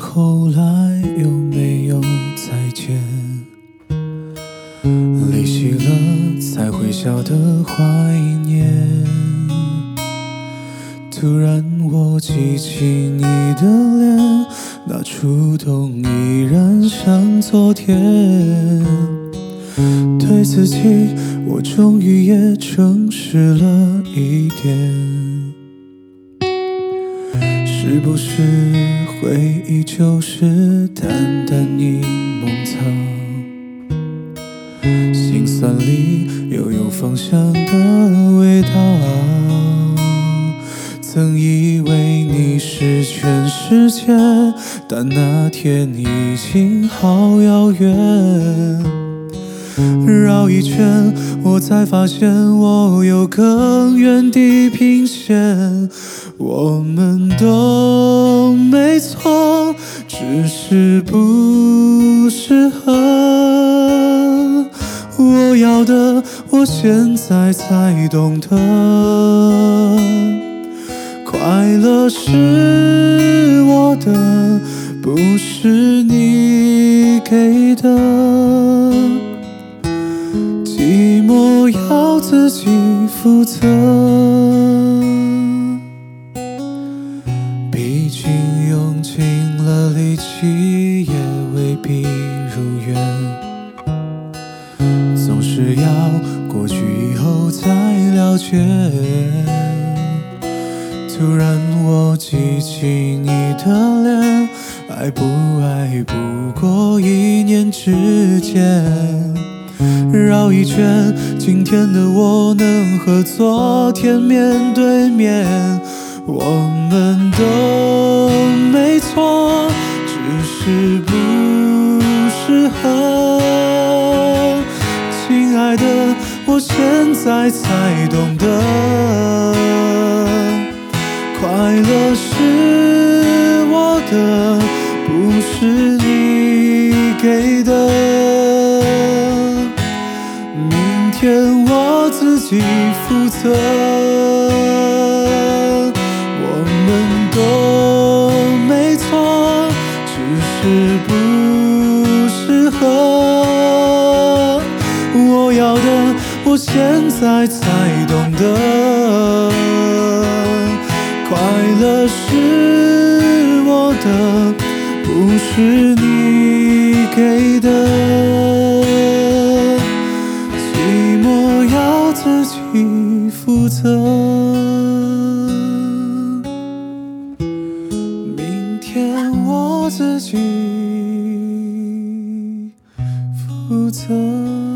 后来有没有再见？离席了才会晓得怀念。突然我记起你的脸，那触动依然像昨天。对自己，我终于也诚实了一点。是不是回忆就是淡淡柠檬草，心酸里又有芳香的味道？曾以为你是全世界，但那天已经好遥远。绕一圈，我才发现我有更远地平线。我们都没错，只是不适合。我要的，我现在才懂得，快乐是我的，不是你给的。寂寞要自己负责，力气也未必如愿，总是要过去以后才了解。突然我记起你的脸，爱不爱不过一念之间。绕一圈，今天的我能和昨天面对面。我们都没错，是不适合。亲爱的，我现在才懂得，快乐是我的，不是你给的。明天我自己负责，我们都，是不适合。我要的，我现在才懂得，快乐是我的，不是你给的。寂寞要自己负责，自己负责。